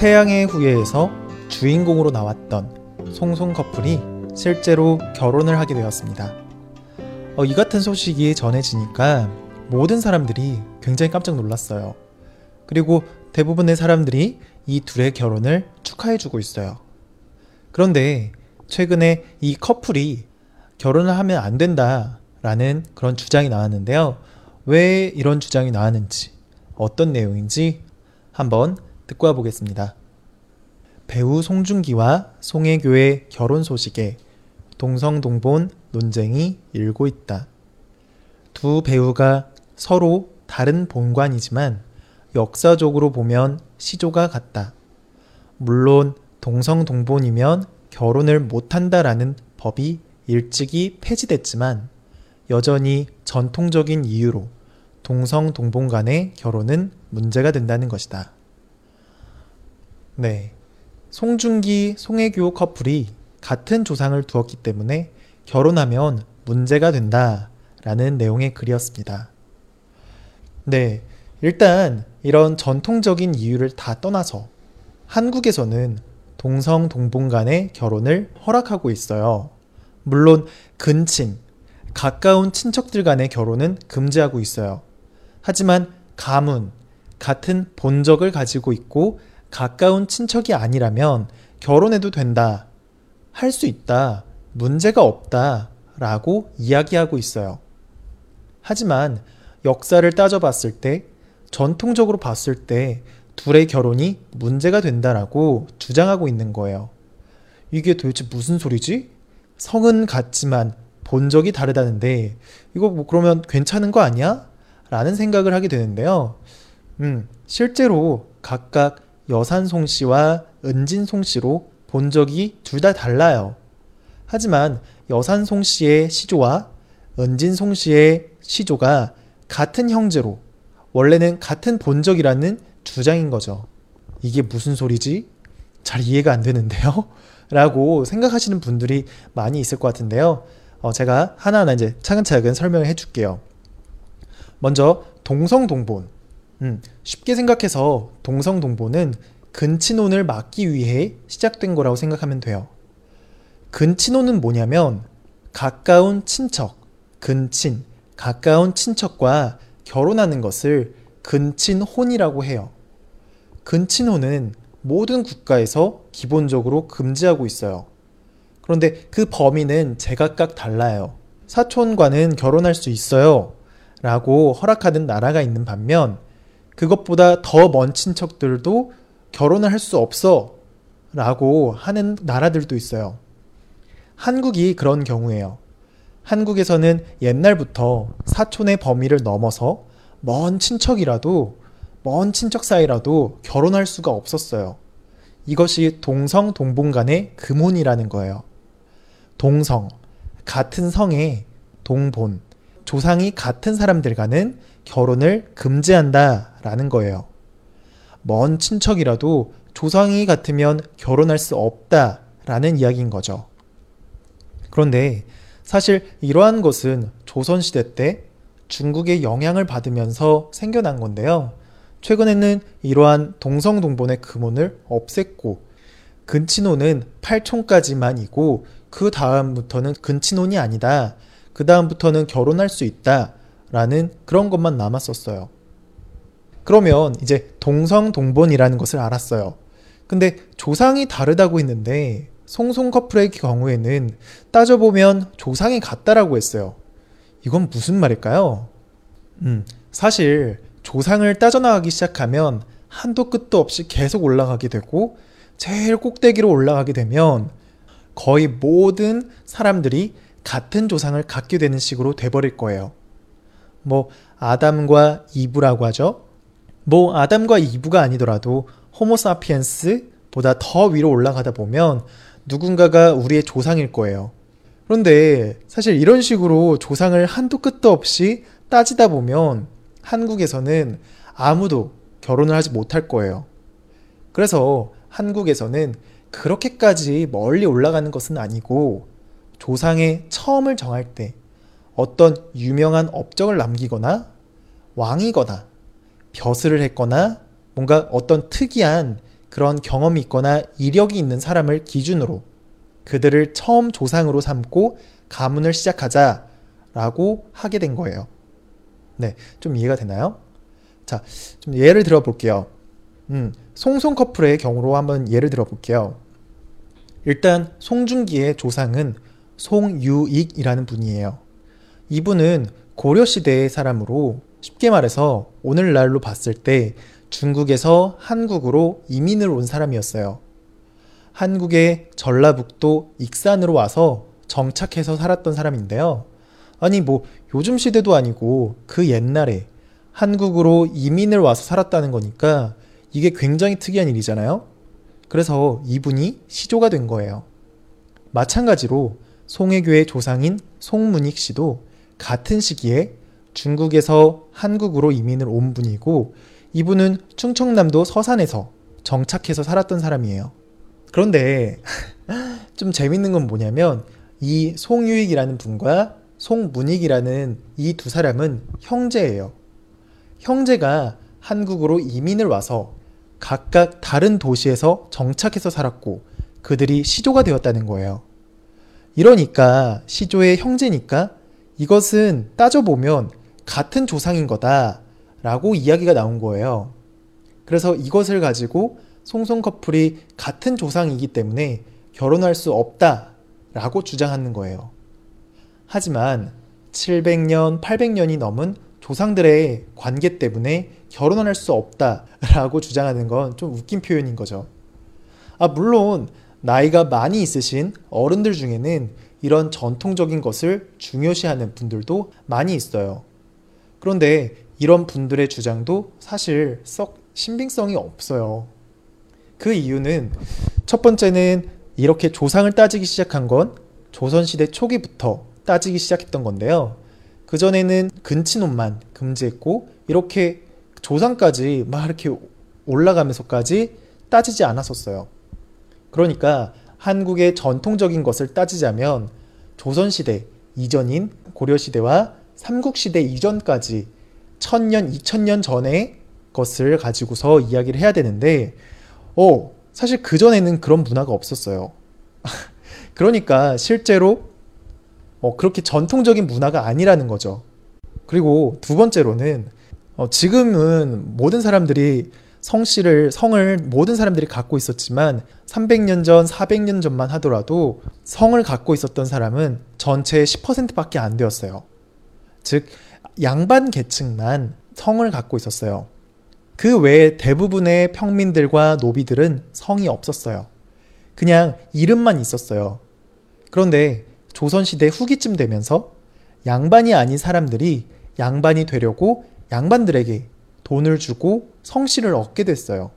태양의 후예에서 주인공으로 나왔던 송송 커플이 실제로 결혼을 하게 되었습니다. 어, 이 같은 소식이 전해지니까 모든 사람들이 굉장히 깜짝 놀랐어요. 그리고 대부분의 사람들이 이 둘의 결혼을 축하해주고 있어요. 그런데 최근에 이 커플이 결혼을 하면 안 된다라는 그런 주장이 나왔는데요. 왜 이런 주장이 나왔는지, 어떤 내용인지 한번 듣고 와보겠습니다. 배우 송중기와 송혜교의 결혼 소식에 동성동본 논쟁이 일고 있다. 두 배우가 서로 다른 본관이지만 역사적으로 보면 시조가 같다. 물론 동성동본이면 결혼을 못한다라는 법이 일찍이 폐지됐지만 여전히 전통적인 이유로 동성동본 간의 결혼은 문제가 된다는 것이다. 네. 송중기, 송혜교 커플이 같은 조상을 두었기 때문에 결혼하면 문제가 된다 라는 내용의 글이었습니다. 네. 일단 이런 전통적인 이유를 다 떠나서 한국에서는 동성 동본 간의 결혼을 허락하고 있어요. 물론 근친, 가까운 친척들 간의 결혼은 금지하고 있어요. 하지만 가문, 같은 본적을 가지고 있고 가까운 친척이 아니라면 결혼해도 된다, 할 수 있다, 문제가 없다, 라고 이야기하고 있어요. 하지만 역사를 따져봤을 때, 전통적으로 봤을 때, 둘의 결혼이 문제가 된다라고 주장하고 있는 거예요. 이게 도대체 무슨 소리지? 성은 같지만 본적이 다르다는데, 이거 뭐 그러면 괜찮은 거 아니야? 라는 생각을 하게 되는데요. 음, 실제로 각각 여산송 씨와 은진송 씨로 본 적이 둘 다 달라요. 하지만 여산송 씨의 시조와 은진송 씨의 시조가 같은 형제로 원래는 같은 본적이라는 주장인 거죠. 이게 무슨 소리지? 잘 이해가 안 되는데요? 라고 생각하시는 분들이 많이 있을 것 같은데요. 어, 제가 하나하나 이제 차근차근 설명을 해줄게요. 먼저 동성동본. 음, 쉽게 생각해서 동성동본은 근친혼을 막기 위해 시작된 거라고 생각하면 돼요. 근친혼은 뭐냐면 가까운 친척, 근친, 가까운 친척과 결혼하는 것을 근친혼이라고 해요. 근친혼은 모든 국가에서 기본적으로 금지하고 있어요. 그런데 그 범위는 제각각 달라요. 사촌과는 결혼할 수 있어요. 라고 허락하는 나라가 있는 반면 그것보다 더 먼 친척들도 결혼을 할 수 없어. 라고 하는 나라들도 있어요. 한국이 그런 경우예요. 한국에서는 옛날부터 사촌의 범위를 넘어서 먼 친척이라도 먼 친척 사이라도 결혼할 수가 없었어요. 이것이 동성 동본 간의 금혼이라는 거예요. 동성 같은 성의 동본 조상이 같은 사람들 과는 결혼을 금지한다라는 거예요. 먼 친척이라도 조상이 같으면 결혼할 수 없다라는 이야기인 거죠. 그런데 사실 이러한 것은 조선시대 때 중국의 영향을 받으면서 생겨난 건데요. 최근에는 이러한 동성동본의 금혼을 없앴고 근친혼은 8촌까지만이고 그 다음부터는 근친혼이 아니다. 그 다음부터는 결혼할 수 있다. 라는 그런 것만 남았었어요. 그러면 이제 동성동본이라는 것을 알았어요. 근데 조상이 다르다고 했는데 송송 커플의 경우에는 따져보면 조상이 같다라고 했어요. 이건 무슨 말일까요? 음, 사실 조상을 따져나가기 시작하면 한도 끝도 없이 계속 올라가게 되고 제일 꼭대기로 올라가게 되면 거의 모든 사람들이 같은 조상을 갖게 되는 식으로 돼버릴 거예요. 뭐 아담과 이브라고 하죠. 뭐 아담과 이브가 아니더라도 호모사피엔스보다 더 위로 올라가다 보면 누군가가 우리의 조상일 거예요. 그런데 사실 이런 식으로 조상을 한도 끝도 없이 따지다 보면 한국에서는 아무도 결혼을 하지 못할 거예요. 그래서 한국에서는 그렇게까지 멀리 올라가는 것은 아니고 조상의 처음을 정할 때 어떤 유명한 업적을 남기거나 왕이거나 벼슬을 했거나 뭔가 어떤 특이한 그런 경험이 있거나 이력이 있는 사람을 기준으로 그들을 처음 조상으로 삼고 가문을 시작하자라고 하게 된 거예요. 네, 좀 이해가 되나요? 자, 좀 예를 들어 볼게요. 음, 송송 커플의 경우로 한번 예를 들어 볼게요. 일단 송중기의 조상은 송유익이라는 분이에요. 이분은 고려 시대의 사람으로 쉽게 말해서 오늘날로 봤을 때 중국에서 한국으로 이민을 온 사람이었어요. 한국의 전라북도 익산으로 와서 정착해서 살았던 사람인데요. 아니, 뭐, 요즘 시대도 아니고 그 옛날에 한국으로 이민을 와서 살았다는 거니까 이게 굉장히 특이한 일이잖아요? 그래서 이분이 시조가 된 거예요. 마찬가지로 송혜교의 조상인 송문익 씨도 같은 시기에 중국에서 한국으로 이민을 온 분이고 이분은 충청남도 서산에서 정착해서 살았던 사람이에요. 그런데 좀 재밌는 건 뭐냐면 이 송유익이라는 분과 송문익이라는 이 두 사람은 형제예요. 형제가 한국으로 이민을 와서 각각 다른 도시에서 정착해서 살았고 그들이 시조가 되었다는 거예요. 이러니까 시조의 형제니까 이것은 따져보면 같은 조상인 거다 라고 이야기가 나온 거예요. 그래서 이것을 가지고 송송 커플이 같은 조상이기 때문에 결혼할 수 없다 라고 주장하는 거예요. 하지만 700년, 800년이 넘은 조상들의 관계 때문에 결혼할 수 없다 라고 주장하는 건 좀 웃긴 표현인 거죠. 아, 물론 나이가 많이 있으신 어른들 중에는 이런 전통적인 것을 중요시하는 분들도 많이 있어요. 그런데 이런 분들의 주장도 사실 썩 신빙성이 없어요. 그 이유는 첫 번째는 이렇게 조상을 따지기 시작한 건 조선시대 초기부터 따지기 시작했던 건데요. 그전에는 근친혼만 금지했고, 이렇게 조상까지 막 이렇게 올라가면서까지 따지지 않았었어요. 그러니까 한국의 전통적인 것을 따지자면 조선시대 이전인 고려시대와 삼국시대 이전까지 천년, 이천년 전의 것을 가지고서 이야기를 해야 되는데, 어, 사실 그전에는 그런 문화가 없었어요. 그러니까 실제로 어, 그렇게 전통적인 문화가 아니라는 거죠. 그리고 두 번째로는 어, 지금은 모든 사람들이 성씨를 성을 모든 사람들이 갖고 있었지만 300년 전, 400년 전만 하더라도 성을 갖고 있었던 사람은 전체의 10%밖에 안 되었어요. 즉 양반 계층만 성을 갖고 있었어요. 그 외에 대부분의 평민들과 노비들은 성이 없었어요. 그냥 이름만 있었어요. 그런데 조선시대 후기쯤 되면서 양반이 아닌 사람들이 양반이 되려고 양반들에게 돈을 주고 성씨를 얻게 됐어요.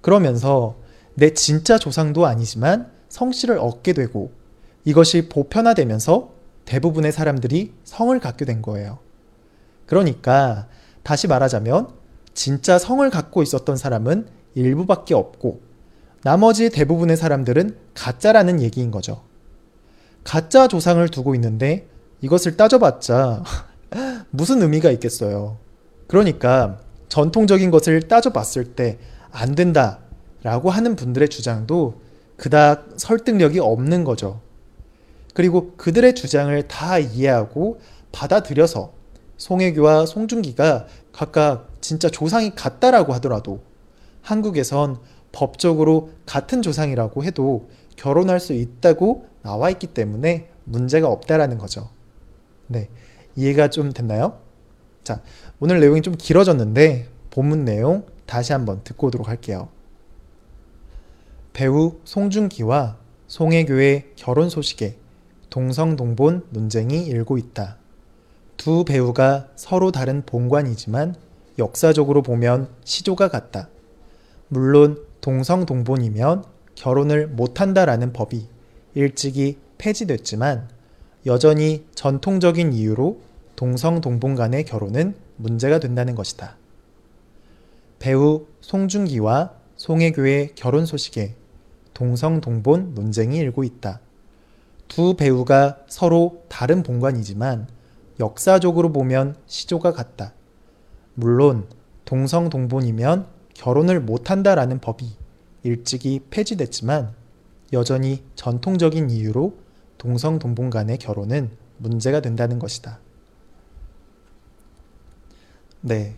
그러면서 내 진짜 조상도 아니지만 성씨를 얻게 되고 이것이 보편화되면서 대부분의 사람들이 성을 갖게 된 거예요. 그러니까 다시 말하자면 진짜 성을 갖고 있었던 사람은 일부밖에 없고 나머지 대부분의 사람들은 가짜라는 얘기인 거죠. 가짜 조상을 두고 있는데 이것을 따져봤자 무슨 의미가 있겠어요. 그러니까 전통적인 것을 따져봤을 때 안 된다 라고 하는 분들의 주장도 그닥 설득력이 없는 거죠. 그리고 그들의 주장을 다 이해하고 받아들여서 송혜교와 송중기가 각각 진짜 조상이 같다라고 하더라도 한국에선 법적으로 같은 조상이라고 해도 결혼할 수 있다고 나와 있기 때문에 문제가 없다라는 거죠. 네. 이해가 좀 됐나요? 자, 오늘 내용이 좀 길어졌는데 본문 내용 다시 한번 듣고 오도록 할게요. 배우 송중기와 송혜교의 결혼 소식에 동성동본 논쟁이 일고 있다. 두 배우가 서로 다른 본관이지만 역사적으로 보면 시조가 같다. 물론 동성동본이면 결혼을 못한다라는 법이 일찍이 폐지됐지만 여전히 전통적인 이유로 동성 동본 간의 결혼은 문제가 된다는 것이다. 배우 송중기와 송혜교의 결혼 소식에 동성 동본 논쟁이 일고 있다. 두 배우가 서로 다른 본관이지만 역사적으로 보면 시조가 같다. 물론 동성 동본이면 결혼을 못한다라는 법이 일찍이 폐지됐지만 여전히 전통적인 이유로 동성 동본 간의 결혼은 문제가 된다는 것이다. 네.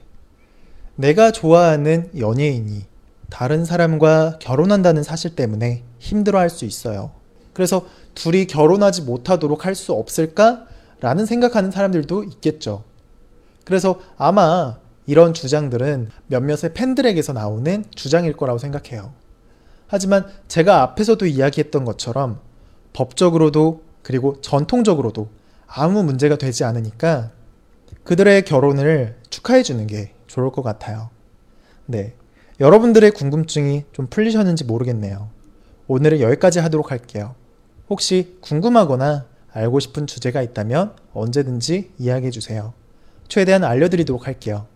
내가 좋아하는 연예인이 다른 사람과 결혼한다는 사실 때문에 힘들어 할 수 있어요. 그래서 둘이 결혼하지 못하도록 할 수 없을까? 라는 생각하는 사람들도 있겠죠. 그래서 아마 이런 주장들은 몇몇의 팬들에게서 나오는 주장일 거라고 생각해요. 하지만 제가 앞에서도 이야기했던 것처럼 법적으로도 그리고 전통적으로도 아무 문제가 되지 않으니까 그들의 결혼을 축하해 주는 게 좋을 것 같아요. 네. 여러분들의 궁금증이 좀 풀리셨는지 모르겠네요. 오늘은 여기까지 하도록 할게요. 혹시 궁금하거나 알고 싶은 주제가 있다면 언제든지 이야기해 주세요. 최대한 알려드리도록 할게요.